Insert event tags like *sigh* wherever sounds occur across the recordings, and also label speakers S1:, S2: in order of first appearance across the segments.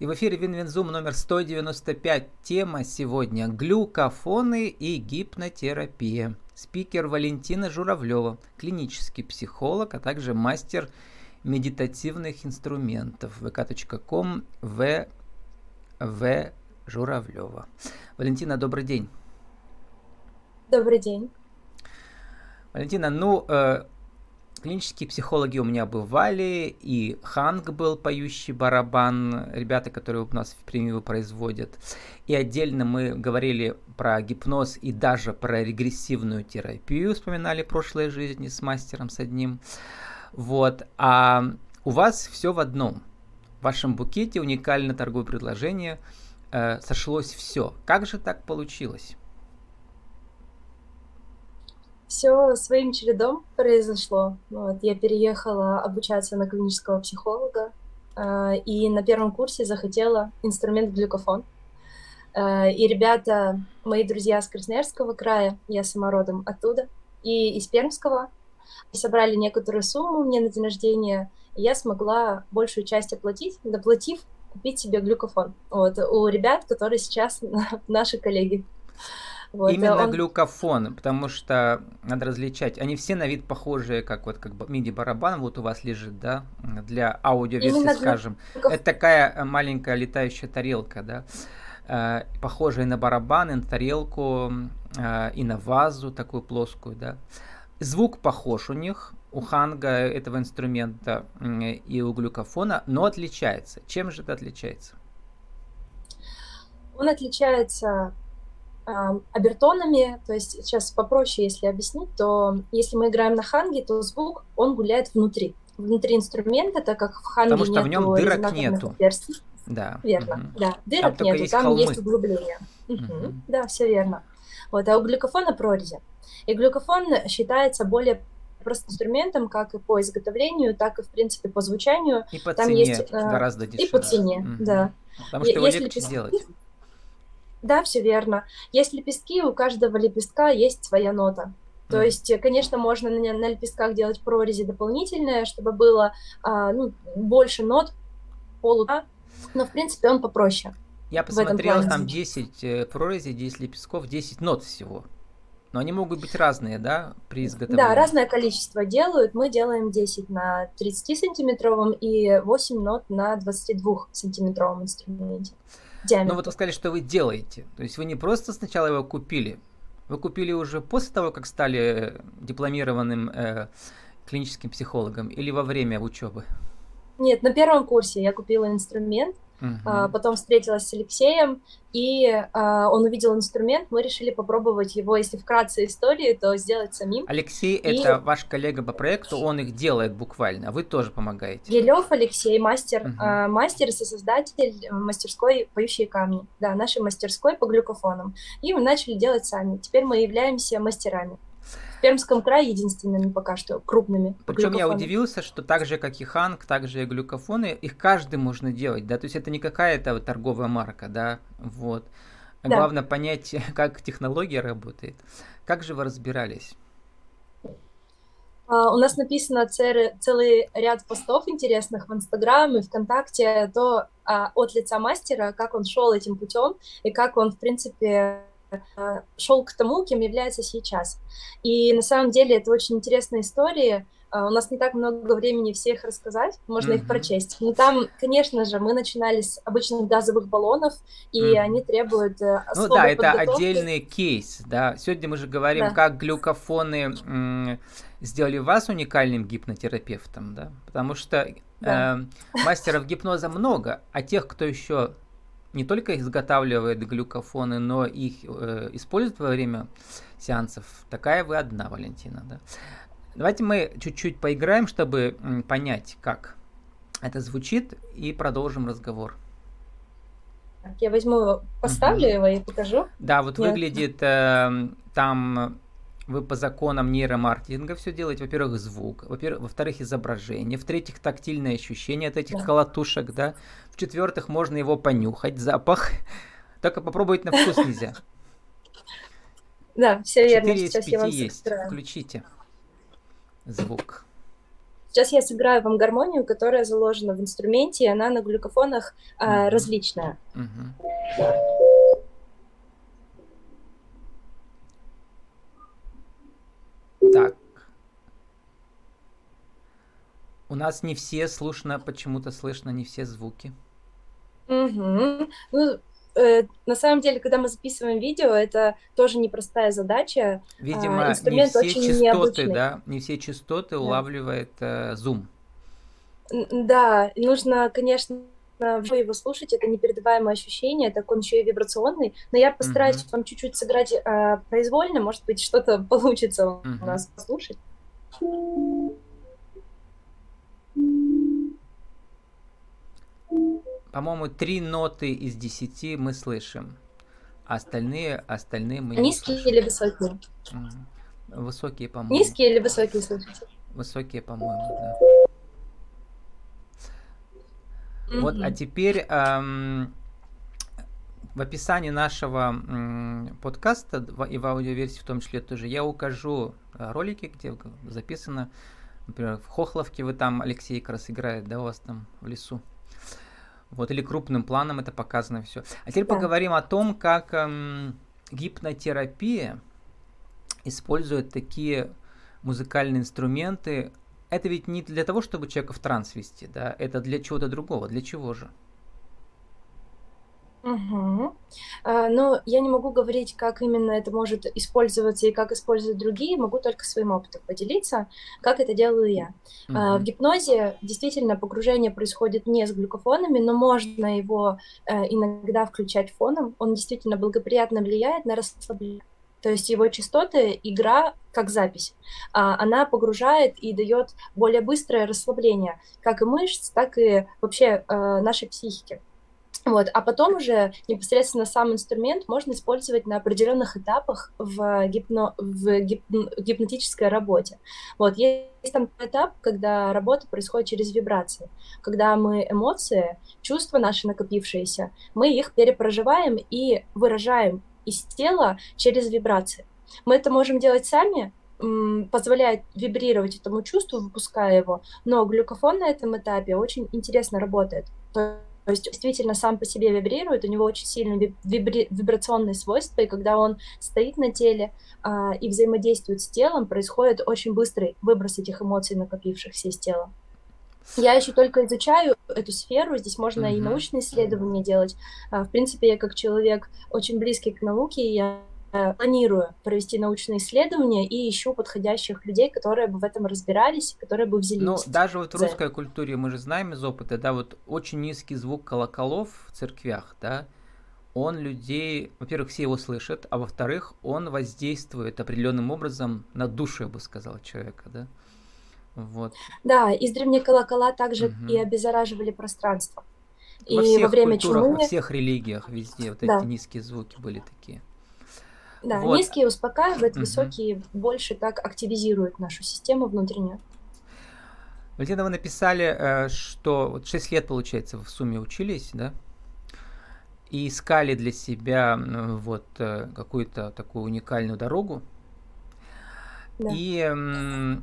S1: И в эфире WinWinZoom номер 195. Тема сегодня – глюкофоны и гипнотерапия. Спикер Валентина Журавлева, клинический психолог, а также мастер медитативных инструментов. vk.com в в Журавлева. Валентина, добрый день.
S2: Добрый день.
S1: Валентина, ну, э, клинические психологи у меня бывали, и Ханг был поющий барабан, ребята, которые у нас в премию производят. И отдельно мы говорили про гипноз и даже про регрессивную терапию, вспоминали прошлой жизни с мастером с одним. Вот. А у вас все в одном. В вашем букете уникальное торговое предложение э, сошлось все. Как же так получилось?
S2: Все своим чередом произошло. Вот, я переехала обучаться на клинического психолога, э, и на первом курсе захотела инструмент глюкофон. Э, и ребята, мои друзья с Красноярского края, я сама родом оттуда, и из Пермского, собрали некоторую сумму мне на день рождения, и я смогла большую часть оплатить, доплатив купить себе глюкофон. Вот, у ребят, которые сейчас *laughs* наши коллеги.
S1: Вот, Именно он... глюкофон, потому что надо различать. Они все на вид похожие, как вот как миди-барабан вот у вас лежит, да, для аудиоверсии, Именно скажем. Глюкофон. Это такая э, маленькая летающая тарелка, да, э, похожая на барабан, и на тарелку, э, и на вазу такую плоскую, да. Звук похож у них, у ханга этого инструмента и у глюкофона, но отличается. Чем же это отличается?
S2: Он отличается обертонами, то есть сейчас попроще, если объяснить, то если мы играем на ханге, то звук, он гуляет внутри, внутри инструмента, так как в ханге
S1: Потому что в нем дырок нету.
S2: Отверстий. Да. Верно, угу. да. Дырок там нету, там холмы. есть углубление. Угу. Да, все верно. Вот, а у глюкофона прорези. И глюкофон считается более просто инструментом, как и по изготовлению, так и, в принципе, по звучанию.
S1: И по Там цене есть, э, гораздо дешевле.
S2: И по цене, угу. да.
S1: Потому что его Если легче сделать.
S2: Да, все верно. Есть лепестки, у каждого лепестка есть своя нота. То есть, конечно, можно на, на лепестках делать прорези дополнительные, чтобы было а, ну, больше нот, полу, но, в принципе, он попроще.
S1: Я посмотрел, там 10 э, прорезей, 10 лепестков, 10 нот всего. Но они могут быть разные, да, при изготовлении?
S2: Да, разное количество делают. Мы делаем 10 на 30-сантиметровом и 8 нот на 22-сантиметровом инструменте
S1: диаметр. Но вот вы сказали, что вы делаете. То есть вы не просто сначала его купили, вы купили уже после того, как стали э, дипломированным э, клиническим психологом или во время учебы?
S2: Нет, на первом курсе я купила инструмент, Uh-huh. Потом встретилась с Алексеем, и а, он увидел инструмент, мы решили попробовать его, если вкратце истории, то сделать самим.
S1: Алексей и... это ваш коллега по проекту, он их делает буквально, а вы тоже помогаете.
S2: Елев Алексей, мастер, uh-huh. мастер и создатель мастерской «Поющие камни», да, нашей мастерской по глюкофонам. И мы начали делать сами. Теперь мы являемся мастерами. Пермском крае единственными пока что крупными.
S1: Причем я удивился, что так же, как и Ханг, так же и глюкофоны, их каждый можно делать, да, то есть это не какая-то вот торговая марка, да, вот. Да. Главное понять, *laughs* как технология работает. Как же вы разбирались?
S2: Uh, у нас написано целый, целый ряд постов интересных в Инстаграм и ВКонтакте, то uh, от лица мастера, как он шел этим путем и как он, в принципе, шел к тому, кем является сейчас. И на самом деле это очень интересная история. Э, у нас не так много времени всех рассказать, можно mm-hmm. их прочесть. Но там, конечно же, мы начинали с обычных газовых баллонов, и mm-hmm. они требуют
S1: э, Ну да, это отдельный кейс, да. Сегодня мы же говорим, да. как глюкофоны м- сделали вас уникальным гипнотерапевтом, да, потому что да. э, мастеров гипноза много, а тех, кто еще не только изготавливает глюкофоны, но их э, использует во время сеансов. Такая вы одна, Валентина, да? Давайте мы чуть-чуть поиграем, чтобы понять, как это звучит, и продолжим разговор.
S2: Я возьму, поставлю угу. его и покажу.
S1: Да, вот Нет. выглядит э, там вы по законам нейромаркетинга все делаете. Во-первых, звук, во-вторых, изображение, в-третьих, тактильное ощущение от этих да. колотушек, да. В-четвертых, можно его понюхать, запах. Только попробовать на вкус нельзя.
S2: Да, все верно.
S1: Четыре из пяти есть. Включите звук.
S2: Сейчас я сыграю вам гармонию, которая заложена в инструменте, и она на глюкофонах э, различная. Mm-hmm.
S1: Так. У нас не все слышно, почему-то слышно не все звуки.
S2: Угу. Ну, э, на самом деле, когда мы записываем видео, это тоже непростая задача.
S1: Видимо, а, инструмент не все очень частоты, необычный. да, не все частоты да. улавливает э, Zoom.
S2: Да, нужно, конечно, его слушать, это непередаваемое ощущение, так он еще и вибрационный, но я постараюсь uh-huh. вам чуть-чуть сыграть э, произвольно, может быть, что-то *laughs* получится uh-huh. у нас послушать.
S1: По-моему, три ноты из десяти мы слышим. А остальные, остальные мы
S2: Низкие не слышим. или высокие?
S1: Высокие, по-моему.
S2: Низкие или высокие слышите?
S1: Высокие, по-моему, да. Mm-hmm. Вот, а теперь эм, в описании нашего м, подкаста и в аудиоверсии в том числе тоже я укажу э, ролики, где записано, например, в Хохловке вы там, Алексей как раз играет, да, у вас там в лесу. Вот, или крупным планом это показано все. А теперь да. поговорим о том, как эм, гипнотерапия использует такие музыкальные инструменты. Это ведь не для того, чтобы человека в транс вести, да, это для чего-то другого. Для чего же?
S2: Угу. А, но я не могу говорить, как именно это может использоваться и как используют другие, могу только своим опытом поделиться, как это делаю я. Угу. В гипнозе действительно погружение происходит не с глюкофонами, но можно его а, иногда включать фоном. Он действительно благоприятно влияет на расслабление. То есть его частоты, игра как запись, а, она погружает и дает более быстрое расслабление как и мышц, так и вообще а, нашей психики. Вот. А потом уже непосредственно сам инструмент можно использовать на определенных этапах в, гипно, в гип, гипнотической работе. Вот. Есть там этап, когда работа происходит через вибрации, когда мы эмоции, чувства наши накопившиеся, мы их перепроживаем и выражаем из тела через вибрации. Мы это можем делать сами, позволяет вибрировать этому чувству, выпуская его, но глюкофон на этом этапе очень интересно работает. То есть действительно сам по себе вибрирует, у него очень сильные вибри- вибрационные свойства, и когда он стоит на теле а, и взаимодействует с телом, происходит очень быстрый выброс этих эмоций, накопившихся из тела. Я еще только изучаю эту сферу, здесь можно mm-hmm. и научные исследования делать. А, в принципе, я как человек очень близкий к науке, я планирую провести научные исследования и ищу подходящих людей, которые бы в этом разбирались, которые бы взялись.
S1: Ну, даже вот в русской культуре мы же знаем из опыта, да, вот очень низкий звук колоколов в церквях, да, он людей, во-первых, все его слышат, а во-вторых, он воздействует определенным образом на душу, я бы сказал, человека, да. Вот.
S2: Да, издревле колокола также угу. и обеззараживали пространство.
S1: Во и всех во время культурах, чумы... во всех религиях везде вот да. эти низкие звуки были такие.
S2: Да, вот. низкие успокаивают, угу. высокие больше так активизируют нашу систему внутреннюю.
S1: Валентина, вы написали, э, что вот 6 лет, получается, в сумме учились, да? И искали для себя вот э, какую-то такую уникальную дорогу. Да. И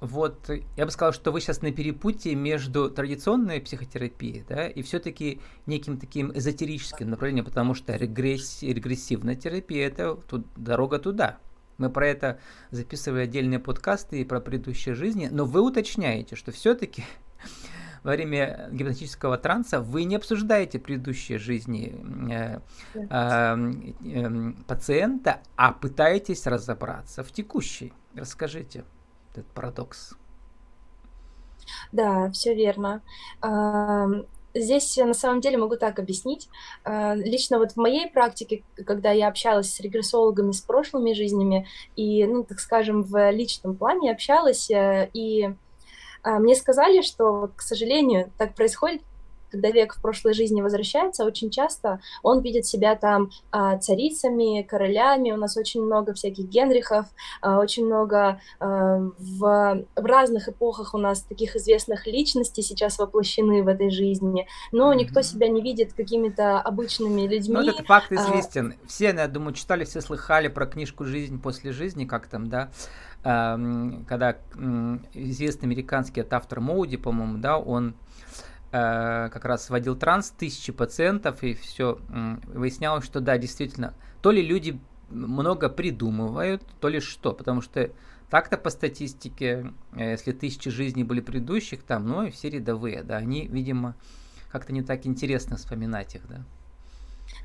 S1: вот, я бы сказал, что вы сейчас на перепутье между традиционной психотерапией, да, и все-таки неким таким эзотерическим направлением, потому что регресс, регрессивная терапия – это тут, дорога туда. Мы про это записывали отдельные подкасты и про предыдущие жизни, но вы уточняете, что все-таки во время гипнотического транса вы не обсуждаете предыдущие жизни э, э, э, пациента, а пытаетесь разобраться в текущей. Расскажите этот парадокс.
S2: Да, все верно. Здесь на самом деле могу так объяснить. А, лично вот в моей практике, когда я общалась с регрессологами с прошлыми жизнями и, ну, так скажем, в личном плане общалась, э, и а, мне сказали, что, к сожалению, так происходит, когда век в прошлой жизни возвращается, очень часто он видит себя там а, царицами, королями, у нас очень много всяких Генрихов, а, очень много а, в, в разных эпохах у нас таких известных личностей сейчас воплощены в этой жизни, но mm-hmm. никто себя не видит какими-то обычными людьми. Ну,
S1: этот факт известен. А... Все, я думаю, читали, все слыхали про книжку «Жизнь после жизни», как там, да, когда известный американский это автор Моуди, по-моему, да, он как раз вводил транс тысячи пациентов и все выяснялось, что да, действительно, то ли люди много придумывают, то ли что, потому что так-то по статистике, э, если тысячи жизней были предыдущих, там, ну и все рядовые, да, они, видимо, как-то не так интересно вспоминать их, да.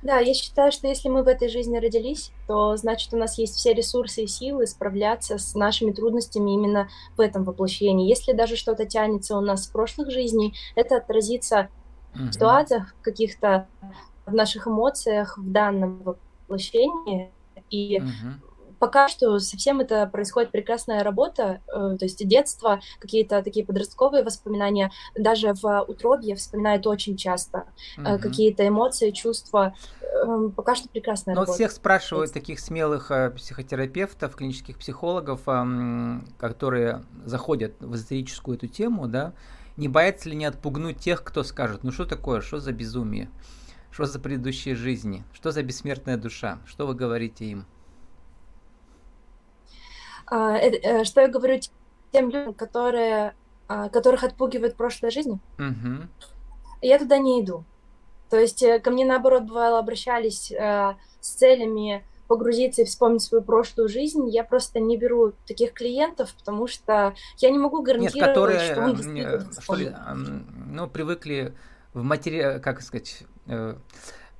S2: Да, я считаю, что если мы в этой жизни родились, то значит у нас есть все ресурсы и силы справляться с нашими трудностями именно в этом воплощении. Если даже что-то тянется у нас с прошлых жизней, это отразится в ситуациях каких-то, в наших эмоциях в данном воплощении. И угу пока что совсем это происходит прекрасная работа, э, то есть детство, какие-то такие подростковые воспоминания, даже в утробе вспоминают очень часто угу. какие-то эмоции, чувства. Эм, пока что прекрасная
S1: Но
S2: работа.
S1: всех спрашивают таких смелых э, психотерапевтов, клинических психологов, которые заходят в эзотерическую эту тему, да, не боятся ли не отпугнуть тех, кто скажет, ну что такое, что за безумие, что за предыдущие жизни, что за бессмертная душа, что вы говорите им?
S2: А, э, что я говорю тем людям, которые, а, которых отпугивает прошлая жизнь, угу. я туда не иду. То есть э, ко мне, наоборот, бывало, обращались э, с целями погрузиться и вспомнить свою прошлую жизнь, я просто не беру таких клиентов, потому что я не могу гарантировать, Нет,
S1: которые, что он действительно что ли, ну, привыкли в матери... как сказать...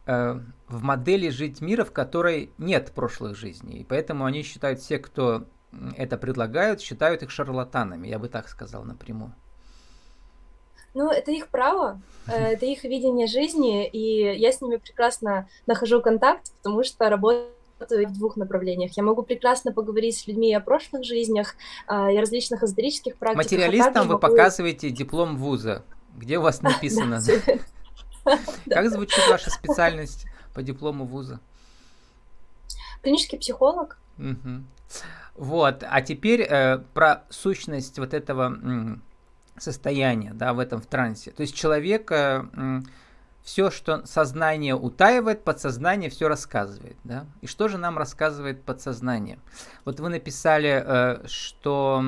S1: в модели жить мира, в которой нет прошлых жизней. И поэтому они считают все, кто это предлагают, считают их шарлатанами, я бы так сказал напрямую.
S2: Ну, это их право, э, это их видение жизни, и я с ними прекрасно нахожу контакт, потому что работаю в двух направлениях. Я могу прекрасно поговорить с людьми о прошлых жизнях а, и различных эзотерических практиках.
S1: А Материалистам вы могу... показываете диплом вуза, где у вас *laughs* написано. *laughs* Как звучит ваша специальность по диплому вуза?
S2: Клинический психолог.
S1: Вот, а теперь э, про сущность вот этого м, состояния, да, в этом в трансе. То есть человек э, все, что сознание утаивает, подсознание все рассказывает, да. И что же нам рассказывает подсознание? Вот вы написали, э, что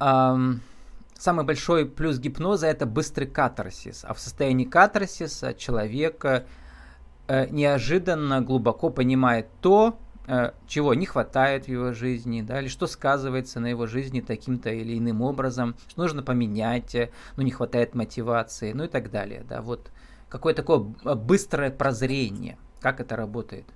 S1: э, самый большой плюс гипноза это быстрый катарсис, а в состоянии катарсиса человек э, неожиданно глубоко понимает то, чего не хватает в его жизни, да, или что сказывается на его жизни таким-то или иным образом, что нужно поменять, э, ну, не хватает мотивации, ну и так далее, да, вот какое такое быстрое прозрение, как это работает?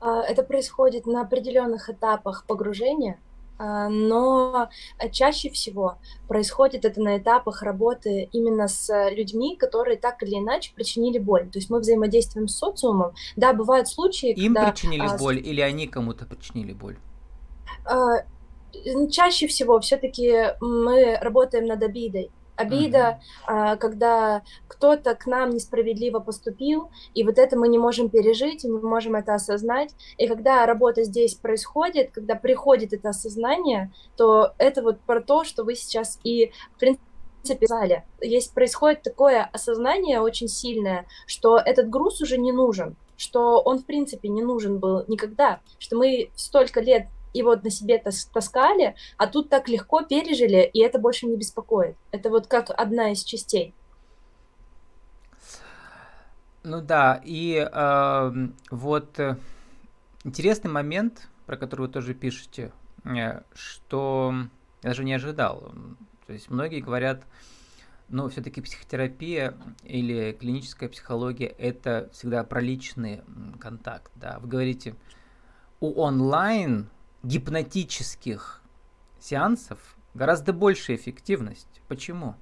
S2: А, это происходит на определенных этапах погружения, но чаще всего происходит это на этапах работы именно с людьми, которые так или иначе причинили боль. То есть мы взаимодействуем с социумом. Да, бывают случаи,
S1: Им когда... причинили а, боль или они кому-то причинили боль?
S2: А, чаще всего все-таки мы работаем над обидой обида, mm-hmm. когда кто-то к нам несправедливо поступил, и вот это мы не можем пережить, и не можем это осознать. И когда работа здесь происходит, когда приходит это осознание, то это вот про то, что вы сейчас и, в принципе, сказали. Есть происходит такое осознание очень сильное, что этот груз уже не нужен, что он, в принципе, не нужен был никогда, что мы столько лет и вот на себе тас таскали, а тут так легко пережили, и это больше не беспокоит. Это вот как одна из частей.
S1: Ну да, и э, вот интересный момент, про который вы тоже пишете, э, что я даже не ожидал. То есть многие говорят, ну, все-таки психотерапия или клиническая психология это всегда про личный контакт. Да. Вы говорите, у онлайн гипнотических сеансов гораздо большая эффективность. Почему?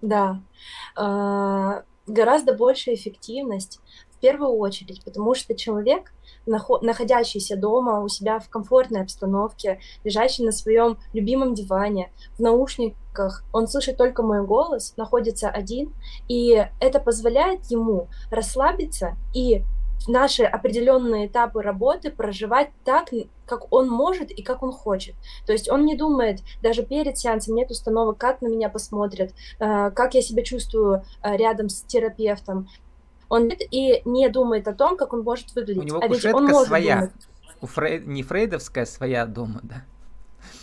S2: Да, а, гораздо большая эффективность. В первую очередь, потому что человек, находящийся дома у себя в комфортной обстановке, лежащий на своем любимом диване, в наушниках, он слышит только мой голос, находится один, и это позволяет ему расслабиться и наши определенные этапы работы проживать так, как он может и как он хочет. То есть он не думает, даже перед сеансом нет установок, как на меня посмотрят, э, как я себя чувствую э, рядом с терапевтом. Он и не думает о том, как он может выглядеть. У
S1: него а ведь он может своя. Думать. У Фрей... Не фрейдовская своя дома, да?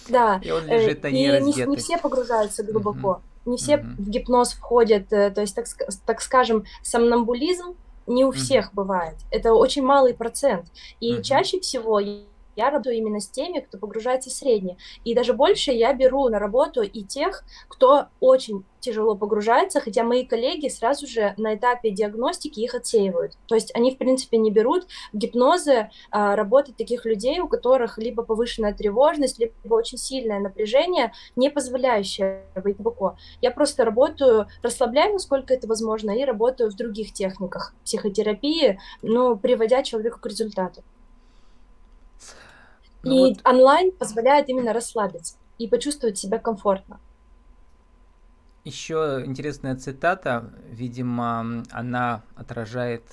S2: Да. И он лежит на ней и не, не все погружаются глубоко. Uh-huh. Не все uh-huh. в гипноз входят, то есть, так, так скажем, сомнамбулизм не у всех бывает. Это очень малый процент. И чаще всего я работаю именно с теми, кто погружается в среднее. И даже больше я беру на работу и тех, кто очень тяжело погружается, хотя мои коллеги сразу же на этапе диагностики их отсеивают. То есть они, в принципе, не берут в гипнозы а, работать таких людей, у которых либо повышенная тревожность, либо очень сильное напряжение, не позволяющее быть глубоко. Я просто работаю, расслабляю, насколько это возможно, и работаю в других техниках психотерапии, ну, приводя человека к результату. Ну, и вот... онлайн позволяет именно расслабиться и почувствовать себя комфортно.
S1: Еще интересная цитата, видимо, она отражает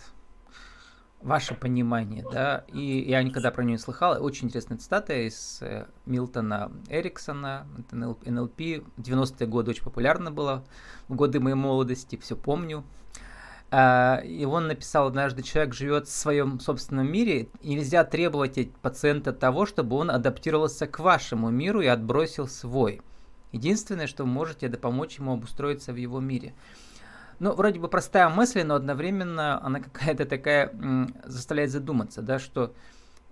S1: ваше понимание, да, и я никогда про нее не слыхал. Очень интересная цитата из э, Милтона Эриксона, это НЛП, 90-е годы очень популярна была, в годы моей молодости, все помню. А, и он написал однажды, человек живет в своем собственном мире, и нельзя требовать от пациента того, чтобы он адаптировался к вашему миру и отбросил свой. Единственное, что вы можете, это помочь ему обустроиться в его мире. Ну, вроде бы простая мысль, но одновременно она какая-то такая заставляет задуматься, да, что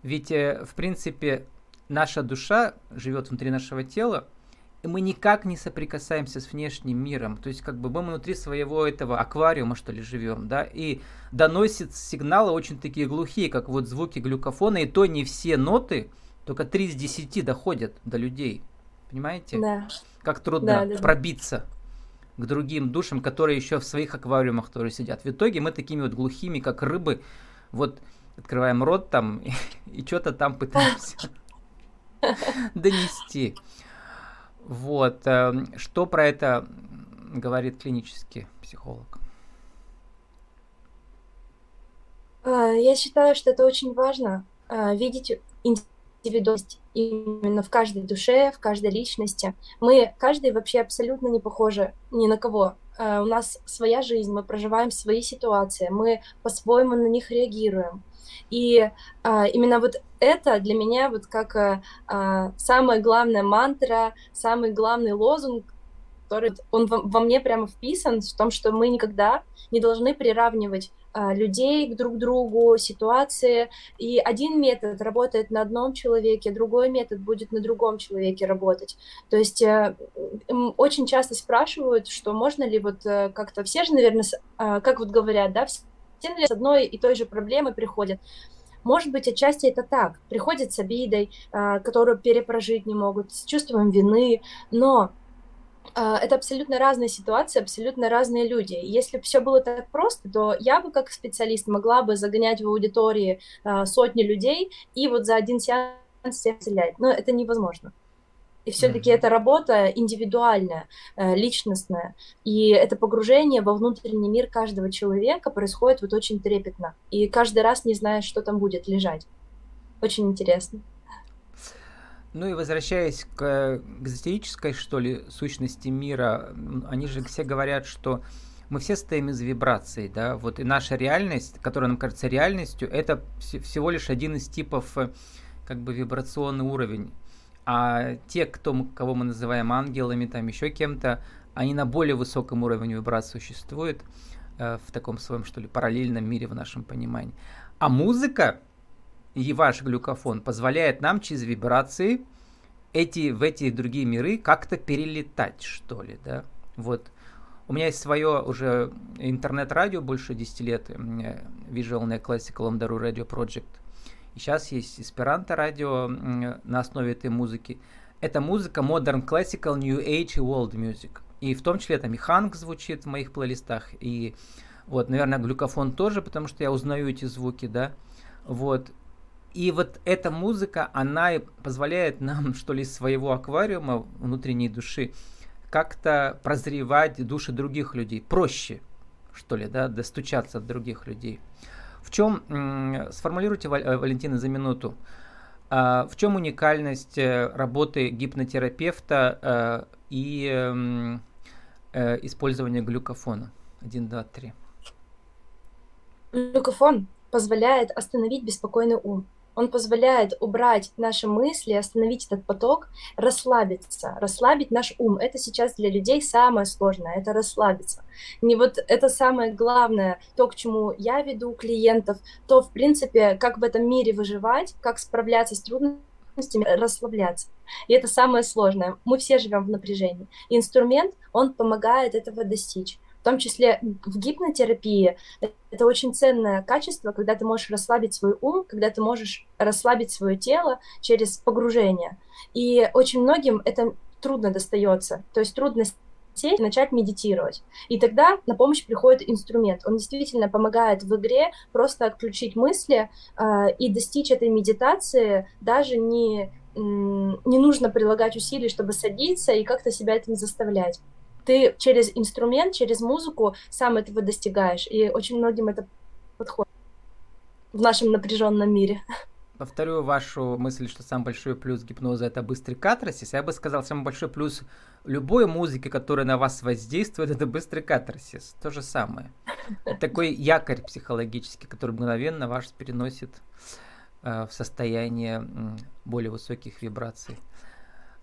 S1: ведь, э, в принципе, наша душа живет внутри нашего тела, мы никак не соприкасаемся с внешним миром. То есть, как бы мы внутри своего этого аквариума, что ли, живем, да, и доносит сигналы очень такие глухие, как вот звуки глюкофона, и то не все ноты, только 3 из 10 доходят до людей. Понимаете?
S2: Да.
S1: Как трудно да, да, пробиться к другим душам, которые еще в своих аквариумах тоже сидят. В итоге мы такими вот глухими, как рыбы, вот открываем рот там *laughs* и, и что-то там пытаемся *laughs* донести. Вот. Эм, что про это говорит клинический психолог?
S2: А, я считаю, что это очень важно а, видеть индивидуальность именно в каждой душе, в каждой личности. Мы, каждый вообще абсолютно не похожи ни на кого. А, у нас своя жизнь, мы проживаем свои ситуации, мы по-своему на них реагируем. И а, именно вот это для меня вот как а, а, самая главная мантра, самый главный лозунг, который он во, во мне прямо вписан, в том, что мы никогда не должны приравнивать а, людей друг другу, ситуации. И один метод работает на одном человеке, другой метод будет на другом человеке работать. То есть э, очень часто спрашивают, что можно ли вот э, как-то все же, наверное, а, как вот говорят, да, с одной и той же проблемой приходят. Может быть, отчасти это так. Приходят с обидой, а, которую перепрожить не могут, с чувством вины, но а, это абсолютно разные ситуации, абсолютно разные люди. Если бы все было так просто, то я бы как специалист могла бы загонять в аудитории а, сотни людей и вот за один сеанс всех исцелять. Но это невозможно. И все-таки mm-hmm. это работа индивидуальная, э, личностная. И это погружение во внутренний мир каждого человека происходит вот очень трепетно. И каждый раз не знаешь, что там будет лежать. Очень интересно.
S1: Ну и возвращаясь к, к эзотерической, что ли, сущности мира, они же все говорят, что мы все стоим из вибраций, да, вот и наша реальность, которая нам кажется реальностью, это всего лишь один из типов э, как бы вибрационный уровень а те, кто, кого мы называем ангелами, там еще кем-то, они на более высоком уровне вибрации существуют э, в таком своем, что ли, параллельном мире в нашем понимании. А музыка и ваш глюкофон позволяет нам через вибрации эти, в эти другие миры как-то перелетать, что ли, да? Вот. У меня есть свое уже интернет-радио больше 10 лет, Visual Classical Amdaru Radio Project – сейчас есть эсперанто радио на основе этой музыки. Это музыка Modern Classical, New Age и World Music. И в том числе там и Ханг звучит в моих плейлистах, и Вот, наверное, глюкофон тоже, потому что я узнаю эти звуки, да. Вот. И вот эта музыка, она позволяет нам, *laughs* что ли, из своего аквариума внутренней души как-то прозревать души других людей. Проще, что ли, да, достучаться от других людей. В чем, сформулируйте, э, Валентина, за минуту, а, в чем уникальность э, работы гипнотерапевта э, и эм, использования глюкофона? Один, два, три.
S2: Глюкофон позволяет остановить беспокойный ум. Он позволяет убрать наши мысли, остановить этот поток, расслабиться, расслабить наш ум. Это сейчас для людей самое сложное, это расслабиться. Не вот это самое главное, то, к чему я веду клиентов, то, в принципе, как в этом мире выживать, как справляться с трудностями, расслабляться. И это самое сложное. Мы все живем в напряжении. инструмент, он помогает этого достичь том числе в гипнотерапии, это очень ценное качество, когда ты можешь расслабить свой ум, когда ты можешь расслабить свое тело через погружение. И очень многим это трудно достается, то есть трудно сесть начать медитировать. И тогда на помощь приходит инструмент. Он действительно помогает в игре просто отключить мысли э, и достичь этой медитации, даже не, не нужно прилагать усилий, чтобы садиться и как-то себя этим заставлять ты через инструмент, через музыку сам этого достигаешь. И очень многим это подходит в нашем напряженном мире.
S1: Повторю вашу мысль, что самый большой плюс гипноза это быстрый катарсис. Я бы сказал, самый большой плюс любой музыки, которая на вас воздействует, это быстрый катарсис. То же самое. Это такой якорь психологический, который мгновенно вас переносит э, в состояние более высоких вибраций.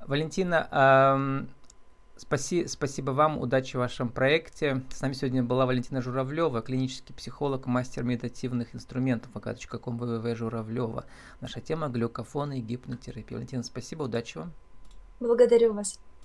S1: Валентина, Спаси, спасибо вам, удачи в вашем проекте. С нами сегодня была Валентина Журавлева, клинический психолог, мастер медитативных инструментов, вкладочка.ком www Журавлева. Наша тема глюкофон и гипнотерапия. Валентина, спасибо, удачи вам.
S2: Благодарю вас.